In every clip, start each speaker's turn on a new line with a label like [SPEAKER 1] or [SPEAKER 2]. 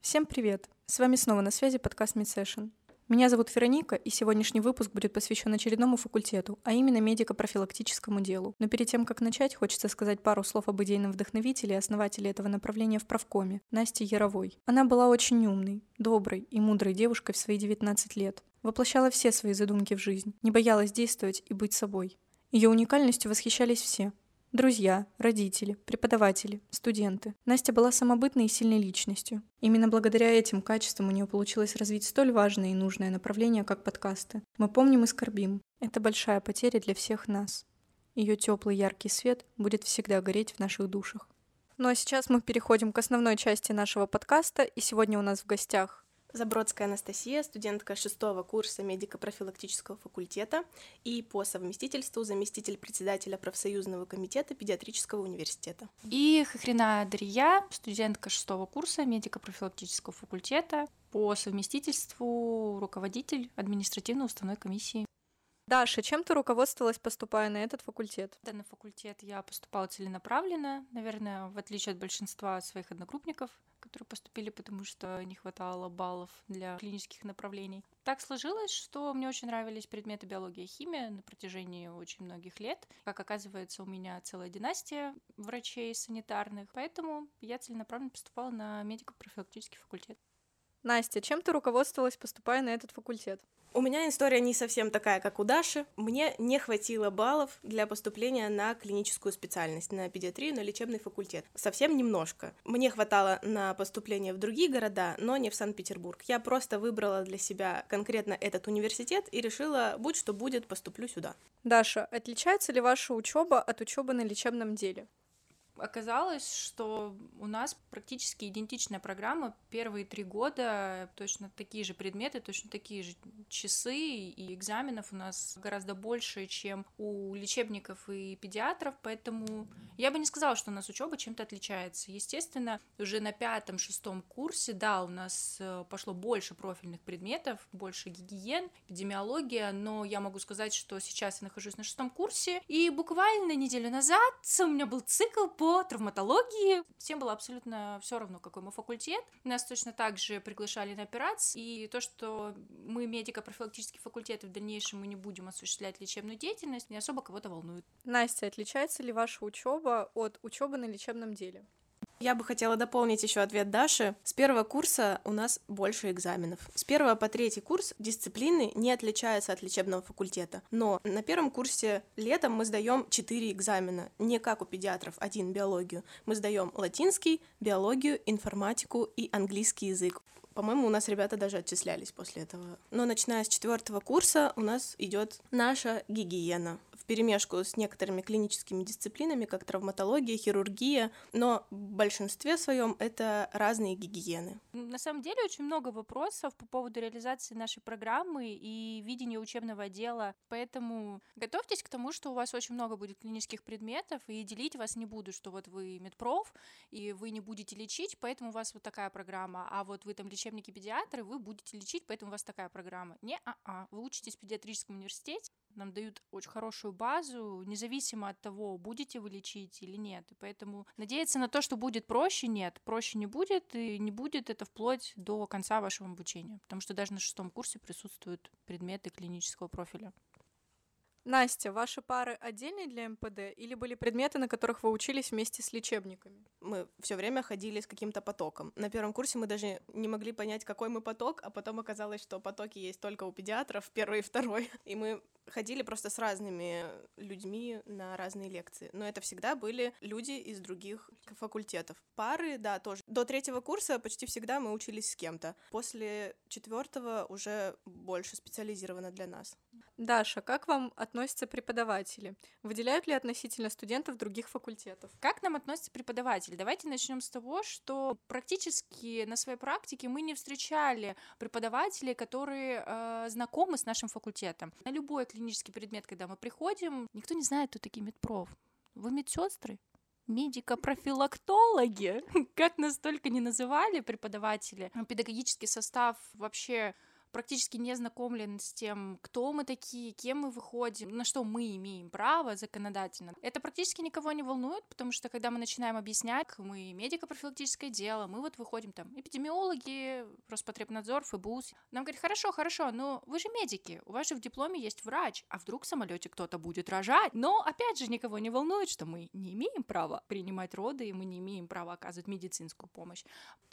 [SPEAKER 1] Всем привет! С вами снова на связи подкаст MedSession. Меня зовут Вероника, и сегодняшний выпуск будет посвящен очередному факультету, а именно медико-профилактическому делу. Но перед тем, как начать, хочется сказать пару слов об идейном вдохновителе и основателе этого направления в правкоме, Насте Яровой. Она была очень умной, доброй и мудрой девушкой в свои 19 лет. Воплощала все свои задумки в жизнь, не боялась действовать и быть собой. Ее уникальностью восхищались все, Друзья, родители, преподаватели, студенты. Настя была самобытной и сильной личностью. Именно благодаря этим качествам у нее получилось развить столь важное и нужное направление, как подкасты. Мы помним и скорбим. Это большая потеря для всех нас. Ее теплый яркий свет будет всегда гореть в наших душах. Ну а сейчас мы переходим к основной части нашего подкаста, и сегодня у нас в гостях
[SPEAKER 2] Забродская Анастасия, студентка шестого курса медико-профилактического факультета и по совместительству заместитель председателя профсоюзного комитета педиатрического университета.
[SPEAKER 3] И Хохрина Дарья, студентка шестого курса медико-профилактического факультета, по совместительству руководитель административно-уставной комиссии.
[SPEAKER 1] Даша, чем ты руководствовалась, поступая на этот факультет?
[SPEAKER 3] Да, на факультет я поступала целенаправленно, наверное, в отличие от большинства своих одногруппников, которые поступили, потому что не хватало баллов для клинических направлений. Так сложилось, что мне очень нравились предметы биология и химия на протяжении очень многих лет. Как оказывается, у меня целая династия врачей санитарных, поэтому я целенаправленно поступала на медико-профилактический факультет.
[SPEAKER 1] Настя, чем ты руководствовалась, поступая на этот факультет?
[SPEAKER 2] У меня история не совсем такая, как у Даши. Мне не хватило баллов для поступления на клиническую специальность, на педиатрию, на лечебный факультет. Совсем немножко. Мне хватало на поступление в другие города, но не в Санкт-Петербург. Я просто выбрала для себя конкретно этот университет и решила, будь что будет, поступлю сюда.
[SPEAKER 1] Даша, отличается ли ваша учеба от учебы на лечебном деле?
[SPEAKER 3] Оказалось, что у нас практически идентичная программа. Первые три года точно такие же предметы, точно такие же часы, и экзаменов у нас гораздо больше, чем у лечебников и педиатров, поэтому я бы не сказала, что у нас учеба чем-то отличается. Естественно, уже на пятом-шестом курсе, да, у нас э, пошло больше профильных предметов, больше гигиен, эпидемиология, но я могу сказать, что сейчас я нахожусь на шестом курсе, и буквально неделю назад у меня был цикл по травматологии. Всем было абсолютно все равно, какой мы факультет. Нас точно так же приглашали на операции. И то, что мы медико-профилактический факультет, и в дальнейшем мы не будем осуществлять лечебную деятельность, не особо кого-то волнует.
[SPEAKER 1] Настя, отличается ли ваша учеба от учебы на лечебном деле?
[SPEAKER 2] Я бы хотела дополнить еще ответ Даши. С первого курса у нас больше экзаменов. С первого по третий курс дисциплины не отличаются от лечебного факультета. Но на первом курсе летом мы сдаем четыре экзамена. Не как у педиатров, один биологию. Мы сдаем латинский, биологию, информатику и английский язык. По-моему, у нас ребята даже отчислялись после этого. Но начиная с четвертого курса у нас идет наша гигиена перемешку с некоторыми клиническими дисциплинами, как травматология, хирургия, но в большинстве своем это разные гигиены.
[SPEAKER 3] На самом деле очень много вопросов по поводу реализации нашей программы и видения учебного отдела, поэтому готовьтесь к тому, что у вас очень много будет клинических предметов, и делить вас не буду, что вот вы медпроф, и вы не будете лечить, поэтому у вас вот такая программа, а вот вы там лечебники-педиатры, вы будете лечить, поэтому у вас такая программа. Не-а-а, вы учитесь в педиатрическом университете, нам дают очень хорошую базу, независимо от того, будете вы лечить или нет. И поэтому надеяться на то, что будет проще, нет. Проще не будет, и не будет это вплоть до конца вашего обучения. Потому что даже на шестом курсе присутствуют предметы клинического профиля.
[SPEAKER 1] Настя, ваши пары отдельные для МПД или были предметы, на которых вы учились вместе с лечебниками?
[SPEAKER 2] Мы все время ходили с каким-то потоком. На первом курсе мы даже не могли понять, какой мы поток, а потом оказалось, что потоки есть только у педиатров, первый и второй. И мы ходили просто с разными людьми на разные лекции. Но это всегда были люди из других факультетов. Пары, да, тоже. До третьего курса почти всегда мы учились с кем-то. После четвертого уже больше специализировано для нас.
[SPEAKER 1] Даша, как вам относятся преподаватели? Выделяют ли относительно студентов других факультетов?
[SPEAKER 3] Как нам относятся преподаватели? Давайте начнем с того, что практически на своей практике мы не встречали преподавателей, которые э, знакомы с нашим факультетом. На любой клинический предмет, когда мы приходим, никто не знает, кто такие медпроф. Вы медсестры? медико-профилактологи, как нас только не называли преподаватели. Педагогический состав вообще практически не знакомлен с тем, кто мы такие, кем мы выходим, на что мы имеем право законодательно. Это практически никого не волнует, потому что когда мы начинаем объяснять, мы медико-профилактическое дело, мы вот выходим там эпидемиологи, Роспотребнадзор, ФБУС. Нам говорят, хорошо, хорошо, но вы же медики, у вас же в дипломе есть врач, а вдруг в самолете кто-то будет рожать. Но опять же никого не волнует, что мы не имеем права принимать роды, и мы не имеем права оказывать медицинскую помощь.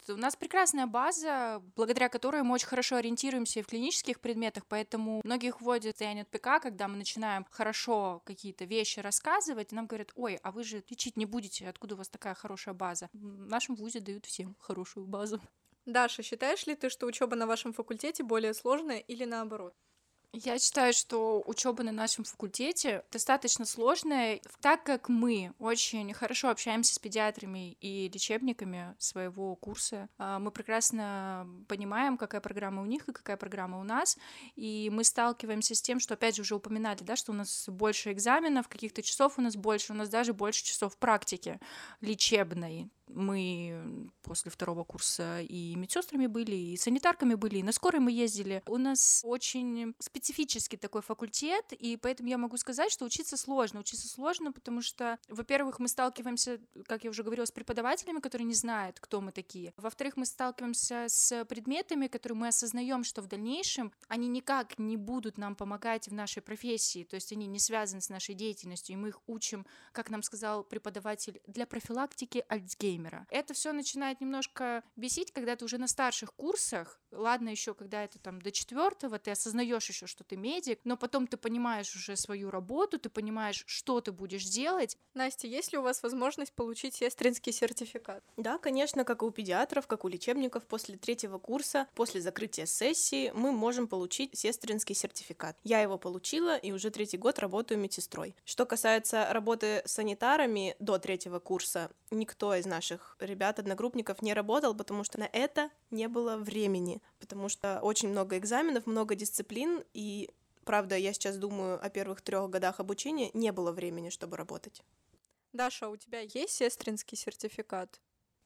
[SPEAKER 3] У нас прекрасная база, благодаря которой мы очень хорошо ориентируемся и в клинических предметах, поэтому многих вводят в состояние ПК, когда мы начинаем хорошо какие-то вещи рассказывать, и нам говорят, ой, а вы же лечить не будете, откуда у вас такая хорошая база? В нашем вузе дают всем хорошую базу.
[SPEAKER 1] Даша, считаешь ли ты, что учеба на вашем факультете более сложная или наоборот?
[SPEAKER 3] Я считаю, что учеба на нашем факультете достаточно сложная, так как мы очень хорошо общаемся с педиатрами и лечебниками своего курса. А, мы прекрасно понимаем, какая программа у них и какая программа у нас, и мы сталкиваемся с тем, что, опять же, уже упоминали, да, что у нас больше экзаменов, каких-то часов у нас больше, у нас даже больше часов практики лечебной, мы после второго курса и медсестрами были, и санитарками были, и на скорой мы ездили. У нас очень специфический такой факультет, и поэтому я могу сказать, что учиться сложно. Учиться сложно, потому что, во-первых, мы сталкиваемся, как я уже говорила, с преподавателями, которые не знают, кто мы такие. Во-вторых, мы сталкиваемся с предметами, которые мы осознаем, что в дальнейшем они никак не будут нам помогать в нашей профессии, то есть они не связаны с нашей деятельностью, и мы их учим, как нам сказал преподаватель, для профилактики Альцгеймера геймера. Это все начинает немножко бесить, когда ты уже на старших курсах, ладно еще, когда это там до четвертого, ты осознаешь еще, что ты медик, но потом ты понимаешь уже свою работу, ты понимаешь, что ты будешь делать.
[SPEAKER 1] Настя, есть ли у вас возможность получить сестринский сертификат?
[SPEAKER 2] Да, конечно, как и у педиатров, как у лечебников, после третьего курса, после закрытия сессии, мы можем получить сестринский сертификат. Я его получила и уже третий год работаю медсестрой. Что касается работы с санитарами до третьего курса, никто из наших наших ребят-одногруппников не работал, потому что на это не было времени, потому что очень много экзаменов, много дисциплин, и правда, я сейчас думаю о первых трех годах обучения, не было времени, чтобы работать.
[SPEAKER 1] Даша, у тебя есть сестринский сертификат?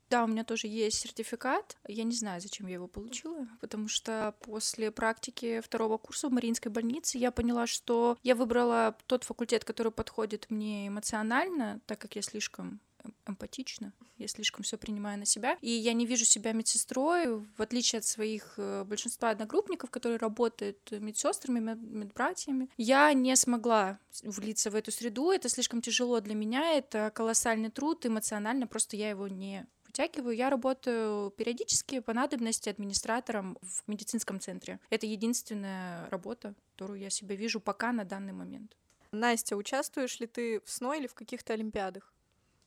[SPEAKER 3] Да, у меня тоже есть сертификат. Я не знаю, зачем я его получила, потому что после практики второго курса в Мариинской больнице я поняла, что я выбрала тот факультет, который подходит мне эмоционально, так как я слишком эмпатична, я слишком все принимаю на себя, и я не вижу себя медсестрой, в отличие от своих э, большинства одногруппников, которые работают медсестрами, медбратьями. Я не смогла влиться в эту среду, это слишком тяжело для меня, это колоссальный труд, эмоционально просто я его не вытягиваю. Я работаю периодически по надобности администратором в медицинском центре. Это единственная работа, которую я себя вижу пока на данный момент.
[SPEAKER 1] Настя, участвуешь ли ты в СНО или в каких-то олимпиадах?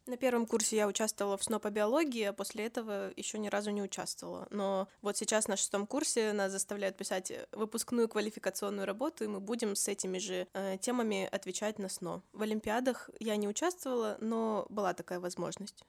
[SPEAKER 2] На первом курсе я участвовала в СНО по биологии, а после этого еще ни разу не участвовала. Но вот сейчас на шестом курсе нас заставляют писать выпускную квалификационную работу, и мы будем с этими же э, темами отвечать на СНО. В Олимпиадах я не участвовала, но была такая возможность.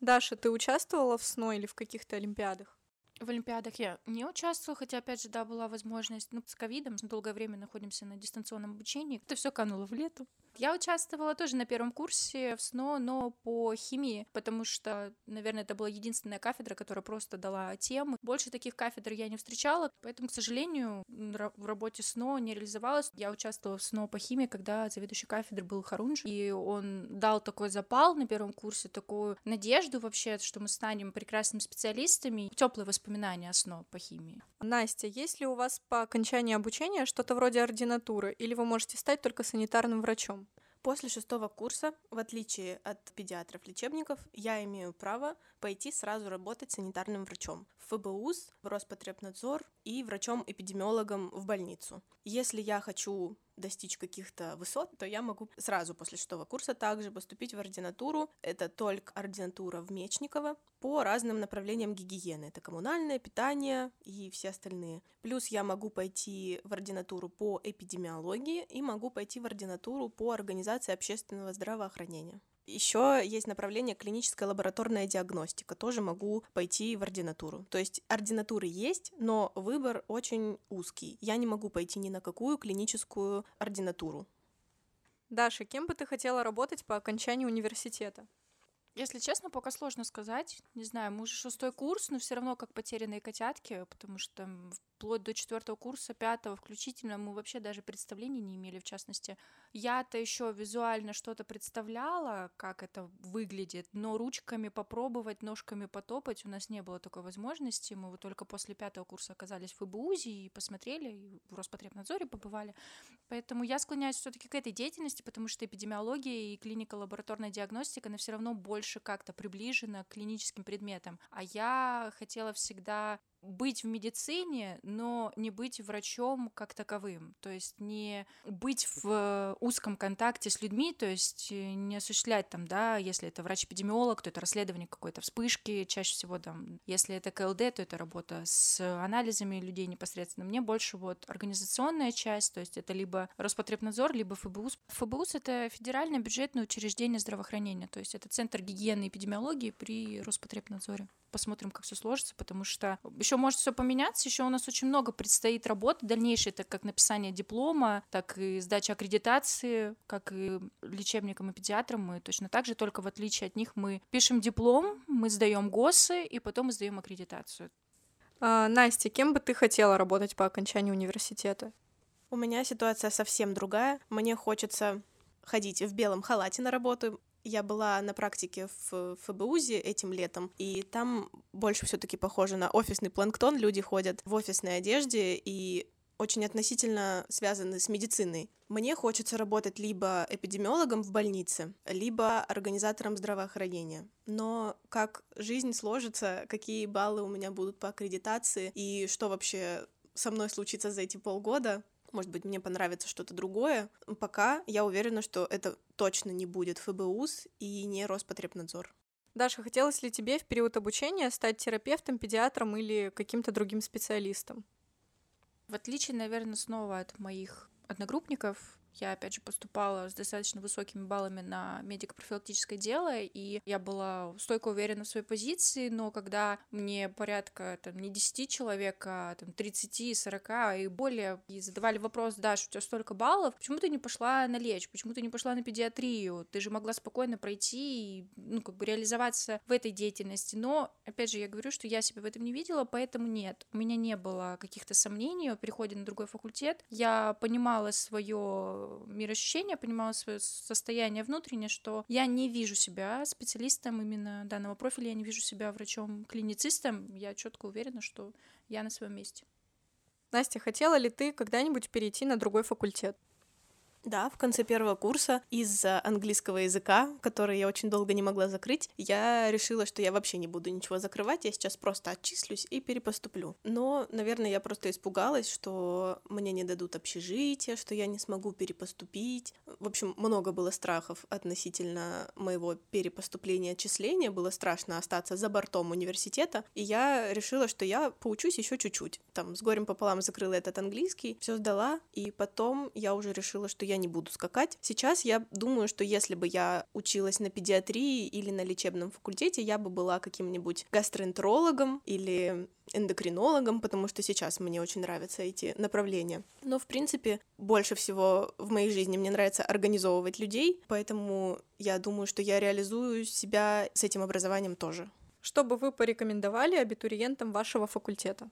[SPEAKER 1] Даша, ты участвовала в СНО или в каких-то Олимпиадах?
[SPEAKER 3] В Олимпиадах я не участвовала, хотя, опять же, да, была возможность. Ну, с ковидом долгое время находимся на дистанционном обучении. Это все кануло в лету. Я участвовала тоже на первом курсе в СНО, но по химии, потому что, наверное, это была единственная кафедра, которая просто дала тему. Больше таких кафедр я не встречала, поэтому, к сожалению, в работе СНО не реализовалась. Я участвовала в СНО по химии, когда заведующий кафедры был Харунж, и он дал такой запал на первом курсе, такую надежду вообще, что мы станем прекрасными специалистами, теплые воспоминания о СНО по химии.
[SPEAKER 1] Настя, есть ли у вас по окончании обучения что-то вроде ординатуры, или вы можете стать только санитарным врачом?
[SPEAKER 2] После шестого курса, в отличие от педиатров-лечебников, я имею право пойти сразу работать санитарным врачом в ФБУС, в Роспотребнадзор и врачом-эпидемиологом в больницу. Если я хочу достичь каких-то высот, то я могу сразу после шестого курса также поступить в ординатуру. Это только ординатура в Мечниково по разным направлениям гигиены. Это коммунальное, питание и все остальные. Плюс я могу пойти в ординатуру по эпидемиологии и могу пойти в ординатуру по организации общественного здравоохранения. Еще есть направление клиническая лабораторная диагностика. Тоже могу пойти в ординатуру. То есть ординатуры есть, но выбор очень узкий. Я не могу пойти ни на какую клиническую ординатуру.
[SPEAKER 1] Даша, кем бы ты хотела работать по окончании университета?
[SPEAKER 3] Если честно, пока сложно сказать. Не знаю, мы уже шестой курс, но все равно как потерянные котятки, потому что вплоть до четвертого курса, пятого включительно, мы вообще даже представления не имели, в частности. Я-то еще визуально что-то представляла, как это выглядит, но ручками попробовать, ножками потопать у нас не было такой возможности. Мы вот только после пятого курса оказались в ФБУЗе и посмотрели, и в Роспотребнадзоре побывали. Поэтому я склоняюсь все-таки к этой деятельности, потому что эпидемиология и клиника лабораторная диагностика, она все равно больше как-то приближена к клиническим предметам. А я хотела всегда быть в медицине, но не быть врачом как таковым, то есть не быть в узком контакте с людьми, то есть э, не осуществлять там, да, если это врач-эпидемиолог, то это расследование какой-то вспышки, чаще всего там, если это КЛД, то это работа с анализами людей непосредственно. Мне больше вот организационная часть, то есть это либо Роспотребнадзор, либо ФБУС. ФБУС — это федеральное бюджетное учреждение здравоохранения, то есть это Центр гигиены и эпидемиологии при Роспотребнадзоре посмотрим, как все сложится, потому что еще может все поменяться, еще у нас очень много предстоит работы дальнейшей, так как написание диплома, так и сдача аккредитации, как и лечебникам и педиатрам, мы точно так же, только в отличие от них мы пишем диплом, мы сдаем ГОСы, и потом мы сдаем аккредитацию.
[SPEAKER 1] А, Настя, кем бы ты хотела работать по окончании университета?
[SPEAKER 2] У меня ситуация совсем другая. Мне хочется ходить в белом халате на работу. Я была на практике в ФБУЗе этим летом, и там больше все таки похоже на офисный планктон. Люди ходят в офисной одежде и очень относительно связаны с медициной. Мне хочется работать либо эпидемиологом в больнице, либо организатором здравоохранения. Но как жизнь сложится, какие баллы у меня будут по аккредитации и что вообще со мной случится за эти полгода, может быть, мне понравится что-то другое. Пока я уверена, что это точно не будет ФБУС и не Роспотребнадзор.
[SPEAKER 1] Даша, хотелось ли тебе в период обучения стать терапевтом, педиатром или каким-то другим специалистом?
[SPEAKER 3] В отличие, наверное, снова от моих одногруппников, я, опять же, поступала с достаточно высокими баллами на медико-профилактическое дело, и я была стойко уверена в своей позиции, но когда мне порядка там, не 10 человек, а там, 30, 40 и более, и задавали вопрос, Даш, у тебя столько баллов, почему ты не пошла на лечь, почему ты не пошла на педиатрию, ты же могла спокойно пройти и, ну, как бы реализоваться в этой деятельности, но, опять же, я говорю, что я себя в этом не видела, поэтому нет, у меня не было каких-то сомнений о переходе на другой факультет, я понимала свое мироощущение, понимала свое состояние внутреннее, что я не вижу себя специалистом именно данного профиля, я не вижу себя врачом-клиницистом, я четко уверена, что я на своем месте.
[SPEAKER 1] Настя, хотела ли ты когда-нибудь перейти на другой факультет?
[SPEAKER 2] Да, в конце первого курса из-за английского языка, который я очень долго не могла закрыть, я решила, что я вообще не буду ничего закрывать, я сейчас просто отчислюсь и перепоступлю. Но, наверное, я просто испугалась, что мне не дадут общежитие, что я не смогу перепоступить. В общем, много было страхов относительно моего перепоступления, отчисления. Было страшно остаться за бортом университета, и я решила, что я поучусь еще чуть-чуть. Там с горем пополам закрыла этот английский, все сдала, и потом я уже решила, что я я не буду скакать. Сейчас я думаю, что если бы я училась на педиатрии или на лечебном факультете, я бы была каким-нибудь гастроэнтерологом или эндокринологом, потому что сейчас мне очень нравятся эти направления. Но, в принципе, больше всего в моей жизни мне нравится организовывать людей, поэтому я думаю, что я реализую себя с этим образованием тоже.
[SPEAKER 1] Что бы вы порекомендовали абитуриентам вашего факультета?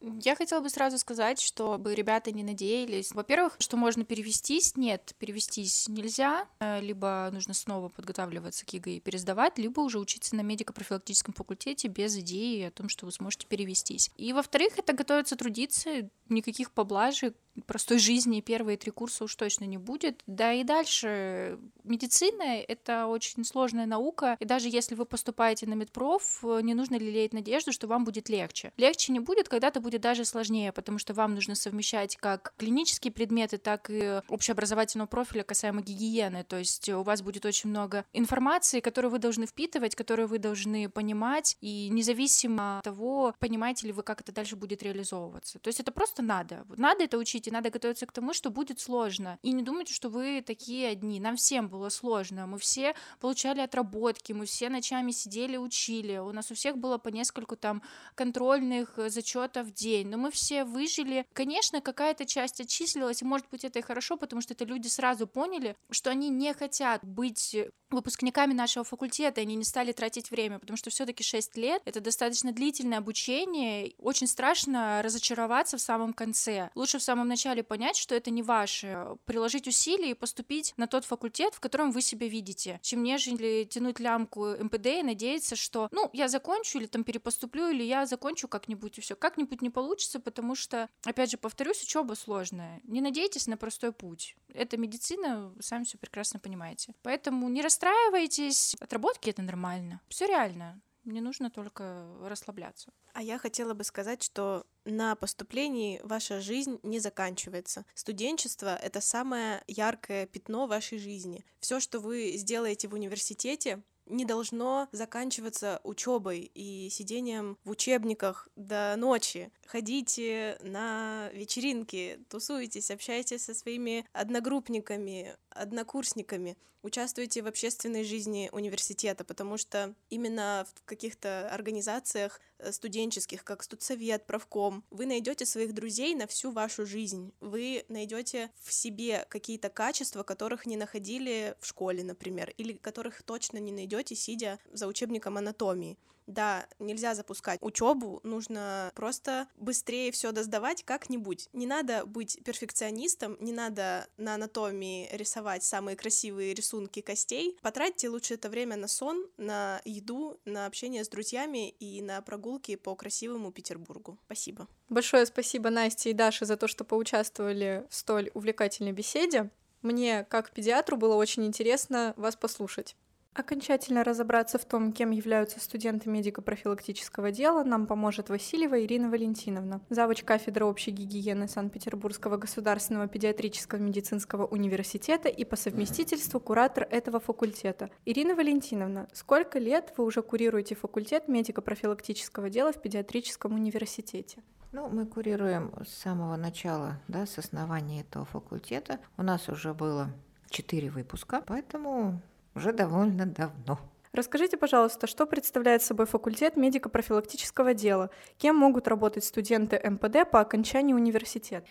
[SPEAKER 3] Я хотела бы сразу сказать, чтобы ребята не надеялись. Во-первых, что можно перевестись. Нет, перевестись нельзя. Э, либо нужно снова подготавливаться к ЕГЭ и пересдавать, либо уже учиться на медико-профилактическом факультете без идеи о том, что вы сможете перевестись. И во-вторых, это готовиться трудиться, никаких поблажек, простой жизни первые три курса уж точно не будет. Да и дальше медицина — это очень сложная наука, и даже если вы поступаете на медпроф, не нужно лелеять надежду, что вам будет легче. Легче не будет, когда-то будет даже сложнее, потому что вам нужно совмещать как клинические предметы, так и общеобразовательного профиля касаемо гигиены, то есть у вас будет очень много информации, которую вы должны впитывать, которую вы должны понимать, и независимо от того, понимаете ли вы, как это дальше будет реализовываться. То есть это просто надо. Надо это учить, и надо готовиться к тому, что будет сложно. И не думайте, что вы такие одни. Нам всем было сложно. Мы все получали отработки, мы все ночами сидели, учили. У нас у всех было по нескольку там контрольных э, зачетов в день. Но мы все выжили. Конечно, какая-то часть отчислилась, и может быть это и хорошо, потому что это люди сразу поняли, что они не хотят быть выпускниками нашего факультета, они не стали тратить время, потому что все таки 6 лет — это достаточно длительное обучение. Очень страшно разочароваться в самом конце. Лучше в самом начале понять, что это не ваше, приложить усилия и поступить на тот факультет, в котором вы себя видите, чем нежели тянуть лямку МПД и надеяться, что, ну, я закончу или там перепоступлю, или я закончу как-нибудь и все. Как-нибудь не получится, потому что, опять же, повторюсь, учеба сложная. Не надейтесь на простой путь. Это медицина, сами все прекрасно понимаете. Поэтому не рас расстраивайтесь. Отработки это нормально. Все реально. Не нужно только расслабляться.
[SPEAKER 2] А я хотела бы сказать, что на поступлении ваша жизнь не заканчивается. Студенчество — это самое яркое пятно вашей жизни. Все, что вы сделаете в университете, не должно заканчиваться учебой и сидением в учебниках до ночи. Ходите на вечеринки, тусуйтесь, общайтесь со своими одногруппниками, однокурсниками, участвуйте в общественной жизни университета, потому что именно в каких-то организациях э, студенческих, как студсовет, правком, вы найдете своих друзей на всю вашу жизнь. Вы найдете в себе какие-то качества, которых не находили в школе, например, или которых точно не найдете, сидя за учебником анатомии. Да, нельзя запускать учебу, нужно просто быстрее все доздавать как-нибудь. Не надо быть перфекционистом, не надо на анатомии рисовать самые красивые рисунки костей. Потратьте лучше это время на сон, на еду, на общение с друзьями и на прогулки по красивому Петербургу. Спасибо.
[SPEAKER 1] Большое спасибо Насте и Даше за то, что поучаствовали в столь увлекательной беседе. Мне, как педиатру, было очень интересно вас послушать. Окончательно разобраться в том, кем являются студенты медико-профилактического дела, нам поможет Васильева Ирина Валентиновна, завуч кафедры общей гигиены Санкт-Петербургского государственного педиатрического медицинского университета и по совместительству куратор этого факультета. Ирина Валентиновна, сколько лет вы уже курируете факультет медико-профилактического дела в педиатрическом университете?
[SPEAKER 4] Ну, мы курируем с самого начала, да, с основания этого факультета. У нас уже было четыре выпуска, поэтому уже довольно давно.
[SPEAKER 1] Расскажите, пожалуйста, что представляет собой факультет медико-профилактического дела? Кем могут работать студенты МПД по окончании университета?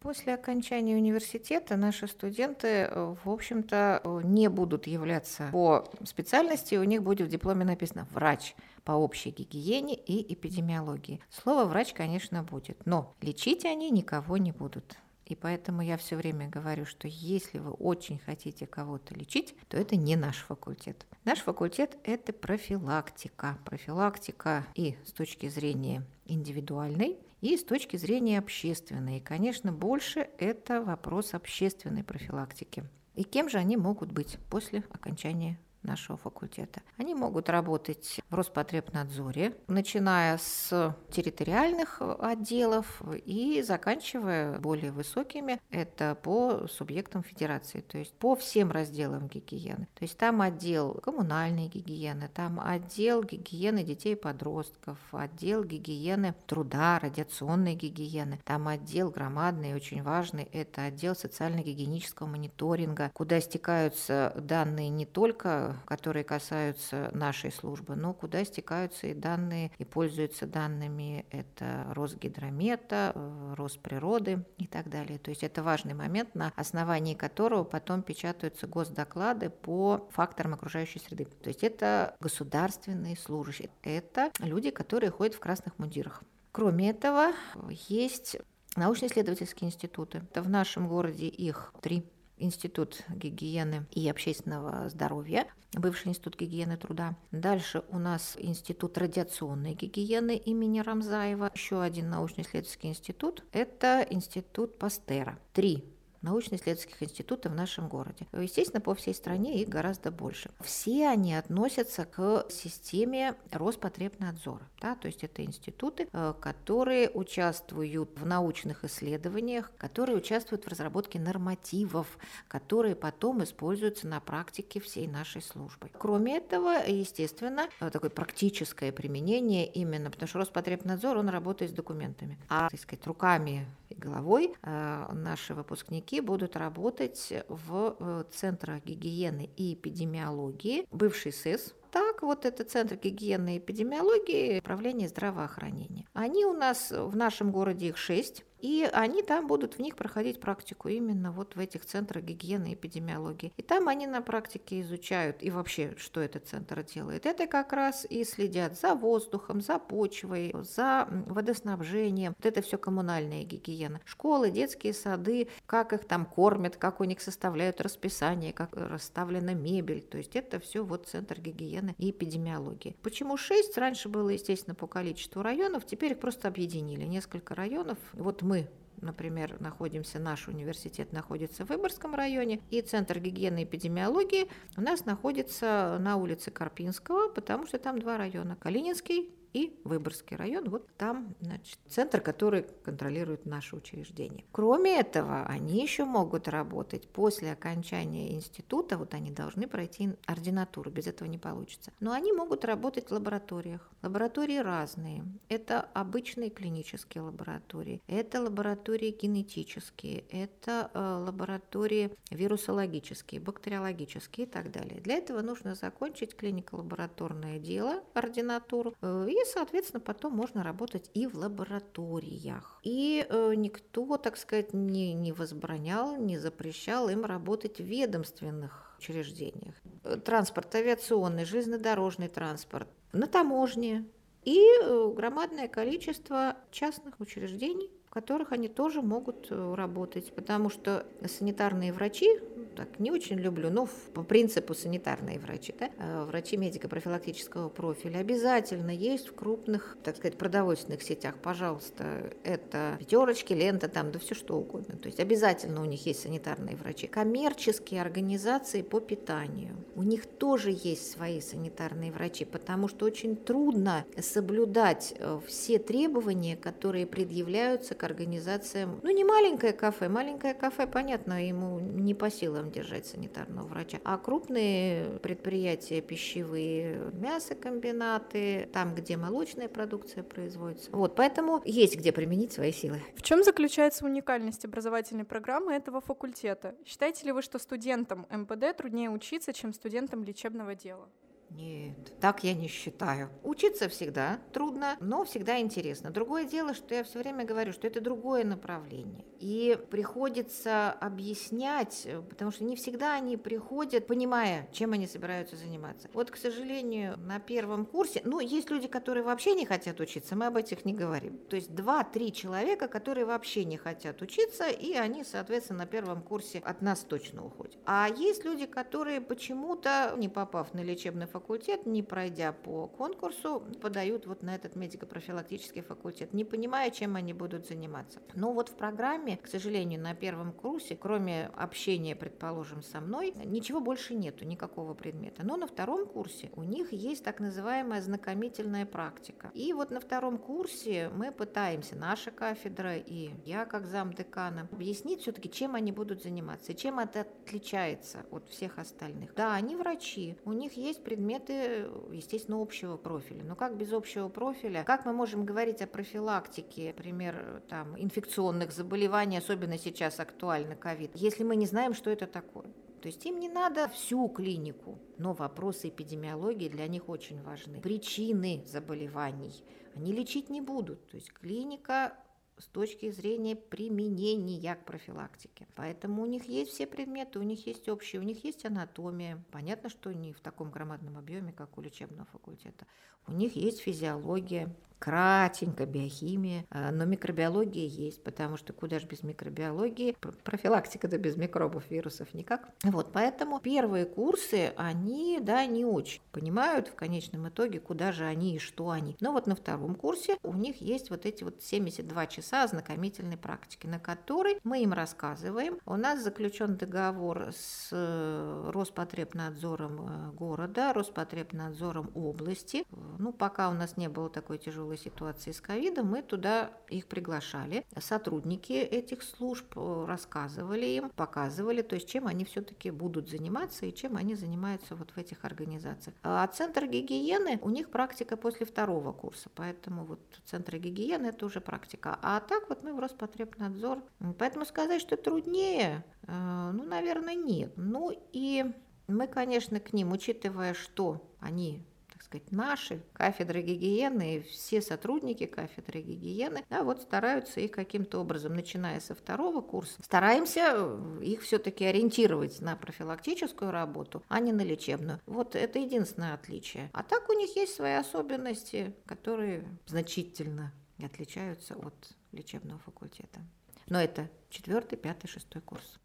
[SPEAKER 4] После окончания университета наши студенты, в общем-то, не будут являться по специальности, у них будет в дипломе написано «врач» по общей гигиене и эпидемиологии. Слово «врач», конечно, будет, но лечить они никого не будут. И поэтому я все время говорю, что если вы очень хотите кого-то лечить, то это не наш факультет. Наш факультет – это профилактика. Профилактика и с точки зрения индивидуальной, и с точки зрения общественной. И, конечно, больше это вопрос общественной профилактики. И кем же они могут быть после окончания нашего факультета. Они могут работать в Роспотребнадзоре, начиная с территориальных отделов и заканчивая более высокими, это по субъектам федерации, то есть по всем разделам гигиены. То есть там отдел коммунальной гигиены, там отдел гигиены детей и подростков, отдел гигиены труда, радиационной гигиены, там отдел громадный очень важный, это отдел социально-гигиенического мониторинга, куда стекаются данные не только которые касаются нашей службы, но куда стекаются и данные, и пользуются данными это Росгидромета, э, Росприроды и так далее. То есть это важный момент, на основании которого потом печатаются госдоклады по факторам окружающей среды. То есть это государственные служащие, это люди, которые ходят в красных мундирах. Кроме этого, есть научно-исследовательские институты. В нашем городе их три Институт гигиены и общественного здоровья, бывший Институт гигиены труда. Дальше у нас Институт радиационной гигиены имени Рамзаева. Еще один научно-исследовательский институт – это Институт Пастера. Три научно-исследовательских институтов в нашем городе. Естественно, по всей стране их гораздо больше. Все они относятся к системе Роспотребнадзора. Да? То есть это институты, э, которые участвуют в научных исследованиях, которые участвуют в разработке нормативов, которые потом используются на практике всей нашей службы. Кроме этого, естественно, э, такое практическое применение именно, потому что Роспотребнадзор, он работает с документами, а, так сказать, руками головой э, наши выпускники будут работать в э, центрах гигиены и эпидемиологии, бывший СЭС, так, вот это Центр гигиены и эпидемиологии, управление здравоохранения. Они у нас в нашем городе их шесть. И они там будут в них проходить практику именно вот в этих центрах гигиены и эпидемиологии. И там они на практике изучают и вообще, что этот центр делает. Это как раз и следят за воздухом, за почвой, за водоснабжением. Вот это все коммунальная гигиена. Школы, детские сады, как их там кормят, как у них составляют расписание, как расставлена мебель. То есть это все вот центр гигиены и эпидемиологии. Почему шесть? Раньше было, естественно, по количеству районов, теперь их просто объединили. Несколько районов. Вот мы например, находимся, наш университет находится в Выборгском районе, и Центр гигиены и эпидемиологии у нас находится на улице Карпинского, потому что там два района – Калининский и Выборгский район. Вот там, значит, центр, который контролирует наше учреждение. Кроме этого, они еще могут работать после окончания института, вот они должны пройти ординатуру, без этого не получится. Но они могут работать в лабораториях. Лаборатории разные. Это обычные клинические лаборатории, это лаборатории генетические, это э, лаборатории вирусологические, бактериологические и так далее. Для этого нужно закончить клинико-лабораторное дело, ординатуру, э, соответственно, потом можно работать и в лабораториях. И э, никто, так сказать, не, не возбранял, не запрещал им работать в ведомственных учреждениях. Э, транспорт авиационный, железнодорожный транспорт, на таможне и э, громадное количество частных учреждений, которых они тоже могут э, работать, потому что санитарные врачи так не очень люблю, но по принципу санитарные врачи, да, э, врачи медико-профилактического профиля обязательно есть в крупных, так сказать, продовольственных сетях. Пожалуйста, это пятерочки, лента, там, да все что угодно. То есть обязательно у них есть санитарные врачи. Коммерческие организации по питанию. У них тоже есть свои санитарные врачи, потому что очень трудно соблюдать э, все требования, которые предъявляются к организациям. Ну, не маленькое кафе. Маленькое кафе, понятно, ему не по силам держать санитарного врача. А крупные предприятия пищевые, мясокомбинаты, там, где молочная продукция производится. Вот, поэтому есть где применить свои силы.
[SPEAKER 1] В чем заключается уникальность образовательной программы этого факультета? Считаете ли вы, что студентам МПД труднее учиться, чем студентам лечебного дела?
[SPEAKER 4] Нет, так я не считаю. Учиться всегда трудно, но всегда интересно. Другое дело, что я все время говорю, что это другое направление. И приходится объяснять, потому что не всегда они приходят, понимая, чем они собираются заниматься. Вот, к сожалению, на первом курсе, ну, есть люди, которые вообще не хотят учиться, мы об этих не говорим. То есть два-три человека, которые вообще не хотят учиться, и они, соответственно, на первом курсе от нас точно уходят. А есть люди, которые почему-то, не попав на лечебный факультет, факультет, не пройдя по конкурсу, подают вот на этот медико-профилактический факультет, не понимая, чем они будут заниматься. Но вот в программе, к сожалению, на первом курсе, кроме общения, предположим, со мной, ничего больше нету, никакого предмета. Но на втором курсе у них есть так называемая знакомительная практика. И вот на втором курсе мы пытаемся, наша кафедра и я как зам декана, объяснить все-таки, чем они будут заниматься, чем это отличается от всех остальных. Да, они врачи, у них есть предмет предметы, естественно, общего профиля. Но как без общего профиля? Как мы можем говорить о профилактике, например, там, инфекционных заболеваний, особенно сейчас актуально ковид, если мы не знаем, что это такое? То есть им не надо всю клинику, но вопросы эпидемиологии для них очень важны. Причины заболеваний они лечить не будут. То есть клиника с точки зрения применения к профилактике. Поэтому у них есть все предметы, у них есть общие, у них есть анатомия. Понятно, что не в таком громадном объеме, как у лечебного факультета. У них есть физиология, кратенько биохимия, а, но микробиология есть, потому что куда же без микробиологии, профилактика-то без микробов, вирусов никак. Вот, поэтому первые курсы, они, да, не очень понимают в конечном итоге, куда же они и что они. Но вот на втором курсе у них есть вот эти вот 72 часа ознакомительной практики, на которой мы им рассказываем. У нас заключен договор с э, Роспотребнадзором э, города, Роспотребнадзором области. Ну, пока у нас не было такой тяжелой тяжелой ситуации с ковидом, мы туда их приглашали. Сотрудники этих служб э, рассказывали им, показывали, то есть чем они все-таки будут заниматься и чем они занимаются вот в этих организациях. А центр гигиены, у них практика после второго курса, поэтому вот центр гигиены это уже практика. А так вот мы в Роспотребнадзор. Поэтому сказать, что труднее, э, ну, наверное, нет. Ну и мы, конечно, к ним, учитывая, что они сказать, наши кафедры гигиены и все сотрудники кафедры гигиены, да, вот стараются их каким-то образом, начиная со второго курса, стараемся э, их все-таки ориентировать на профилактическую работу, а не на лечебную. Вот это единственное отличие. А так у них есть свои особенности, которые значительно отличаются от лечебного факультета. Но это четвертый, пятый, шестой курс.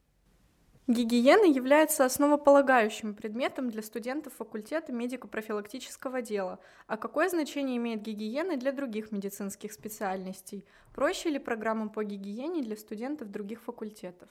[SPEAKER 1] Гигиена является основополагающим предметом для студентов факультета медико-профилактического дела. А какое значение имеет гигиена для других медицинских специальностей? Проще ли программа по гигиене для студентов других факультетов?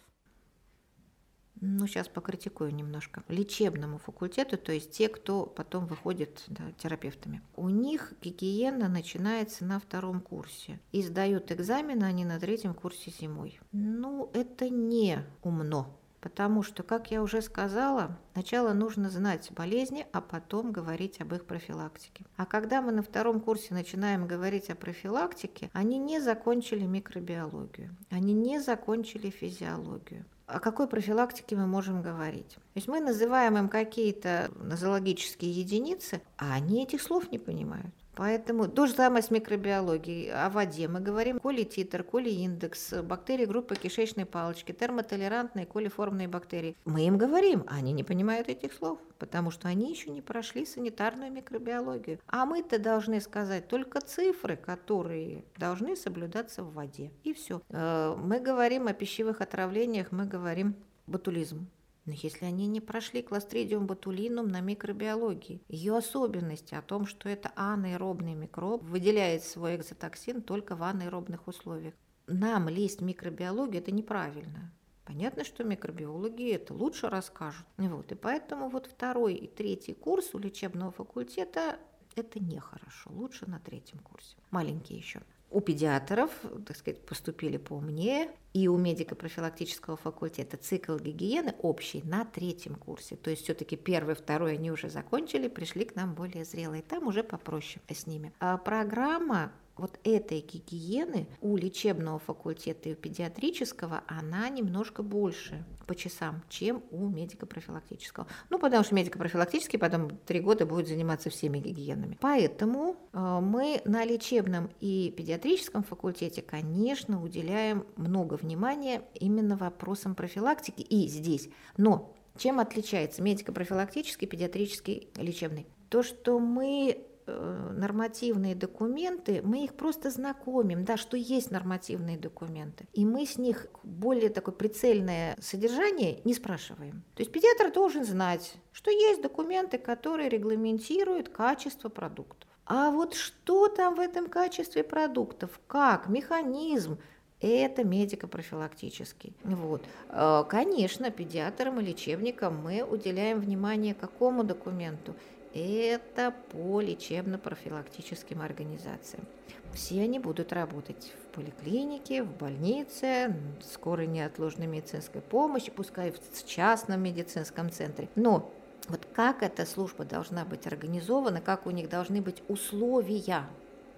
[SPEAKER 4] Ну, сейчас покритикую немножко, лечебному факультету, то есть те, кто потом выходит да, терапевтами. У них гигиена начинается на втором курсе. И сдают экзамены они на третьем курсе зимой. Ну, это не умно. Потому что, как я уже сказала, сначала нужно знать болезни, а потом говорить об их профилактике. А когда мы на втором курсе начинаем говорить о профилактике, они не закончили микробиологию, они не закончили физиологию о какой профилактике мы можем говорить. То есть мы называем им какие-то нозологические единицы, а они этих слов не понимают. Поэтому то же самое с микробиологией. О воде мы говорим колититр, колииндекс, бактерии группы кишечной палочки, термотолерантные, колиформные бактерии. Мы им говорим, а они не понимают этих слов, потому что они еще не прошли санитарную микробиологию. А мы-то должны сказать только цифры, которые должны соблюдаться в воде. И все. Э, мы говорим о пищевых отравлениях, мы говорим ботулизм. Но если они не прошли кластридиум ботулинум на микробиологии, ее особенности о том, что это анаэробный микроб, выделяет свой экзотоксин только в анаэробных условиях. Нам лезть в микробиологию – это неправильно. Понятно, что микробиологи это лучше расскажут. Вот, и поэтому вот второй и третий курс у лечебного факультета это нехорошо. Лучше на третьем курсе. Маленькие еще. У педиатров, так сказать, поступили поумнее, и у медико-профилактического факультета цикл гигиены общий на третьем курсе. То есть все-таки первый, второй они уже закончили, пришли к нам более зрелые. Там уже попроще с ними. А программа вот этой гигиены у лечебного факультета и у педиатрического, она немножко больше по часам, чем у медико-профилактического. Ну, потому что медико-профилактический потом три года будет заниматься всеми гигиенами. Поэтому э, мы на лечебном и педиатрическом факультете, конечно, уделяем много внимания именно вопросам профилактики и здесь. Но чем отличается медико-профилактический, педиатрический, лечебный? То, что мы нормативные документы, мы их просто знакомим, да, что есть нормативные документы. И мы с них более такое прицельное содержание не спрашиваем. То есть педиатр должен знать, что есть документы, которые регламентируют качество продуктов. А вот что там в этом качестве продуктов, как, механизм, это медико-профилактический. Вот. Э, конечно, педиатрам и лечебникам мы уделяем внимание какому документу? Это по лечебно-профилактическим организациям. Все они будут работать в поликлинике, в больнице, скорой неотложной медицинской помощи, пускай в частном медицинском центре. Но вот как эта служба должна быть организована, как у них должны быть условия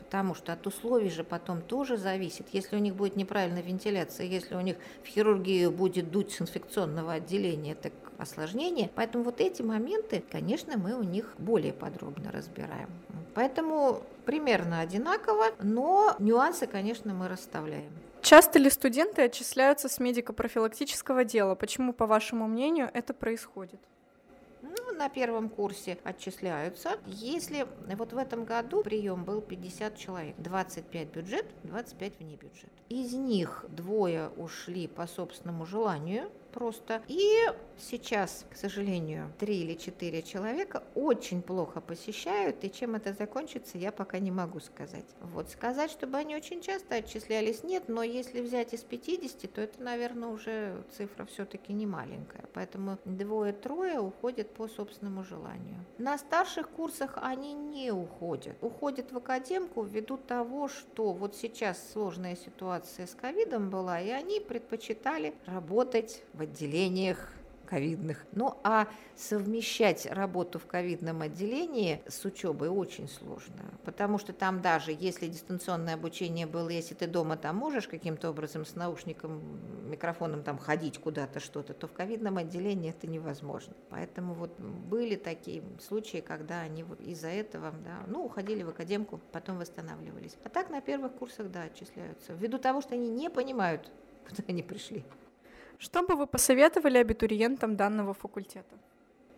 [SPEAKER 4] потому что от условий же потом тоже зависит. Если у них будет неправильная вентиляция, если у них в хирургии будет дуть с инфекционного отделения, так осложнение. Поэтому вот эти моменты, конечно, мы у них более подробно разбираем. Поэтому примерно одинаково, но нюансы, конечно, мы расставляем.
[SPEAKER 1] Часто ли студенты отчисляются с медико-профилактического дела? Почему, по вашему мнению, это происходит?
[SPEAKER 4] Ну, на первом курсе отчисляются. Если вот в этом году прием был 50 человек, 25 бюджет, 25 вне бюджет. Из них двое ушли по собственному желанию, просто. И сейчас, к сожалению, три или четыре человека очень плохо посещают, и чем это закончится, я пока не могу сказать. Вот сказать, чтобы они очень часто отчислялись, нет, но если взять из 50, то это, наверное, уже цифра все-таки не маленькая. Поэтому двое-трое уходят по собственному желанию. На старших курсах они не уходят. Уходят в академку ввиду того, что вот сейчас сложная ситуация с ковидом была, и они предпочитали работать в отделениях ковидных. Ну а совмещать работу в ковидном отделении с учебой очень сложно, потому что там даже если дистанционное обучение было, если ты дома там можешь каким-то образом с наушником, микрофоном там ходить куда-то что-то, то в ковидном отделении это невозможно. Поэтому вот были такие случаи, когда они из-за этого, да, ну, уходили в академку, потом восстанавливались. А так на первых курсах, да, отчисляются, ввиду того, что они не понимают, куда они пришли.
[SPEAKER 1] Что бы вы посоветовали абитуриентам данного факультета?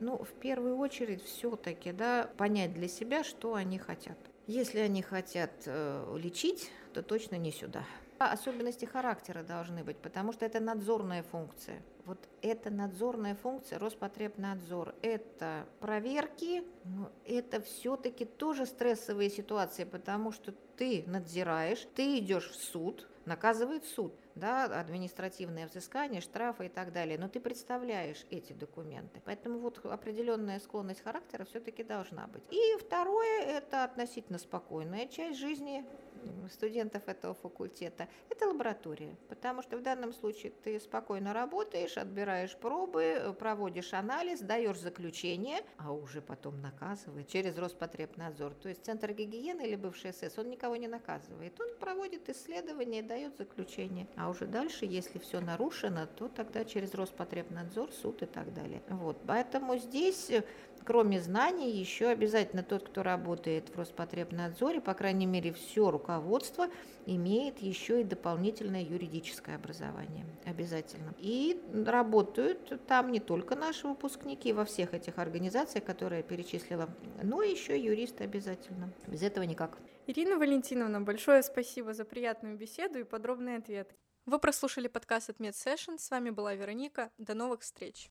[SPEAKER 4] Ну, в первую очередь, все-таки, да, понять для себя, что они хотят. Если они хотят э, лечить, то точно не сюда. Особенности характера должны быть, потому что это надзорная функция. Вот это надзорная функция, Роспотребнадзор, это проверки, но это все-таки тоже стрессовые ситуации, потому что ты надзираешь, ты идешь в суд, наказывает суд да, административное взыскание, штрафы и так далее. Но ты представляешь эти документы. Поэтому вот определенная склонность характера все-таки должна быть. И второе – это относительно спокойная часть жизни студентов этого факультета, это лаборатория. Потому что в данном случае ты спокойно работаешь, отбираешь пробы, проводишь анализ, даешь заключение, а уже потом наказывает через Роспотребнадзор. То есть Центр гигиены или бывший СС, он никого не наказывает. Он проводит исследование, дает заключение. А уже дальше, если все нарушено, то тогда через Роспотребнадзор, суд и так далее. Вот. Поэтому здесь кроме знаний, еще обязательно тот, кто работает в Роспотребнадзоре, по крайней мере, все руководство имеет еще и дополнительное юридическое образование. Обязательно. И работают там не только наши выпускники во всех этих организациях, которые я перечислила, но еще юристы обязательно. Без этого никак.
[SPEAKER 1] Ирина Валентиновна, большое спасибо за приятную беседу и подробный ответ. Вы прослушали подкаст от MedSession. С вами была Вероника. До новых встреч.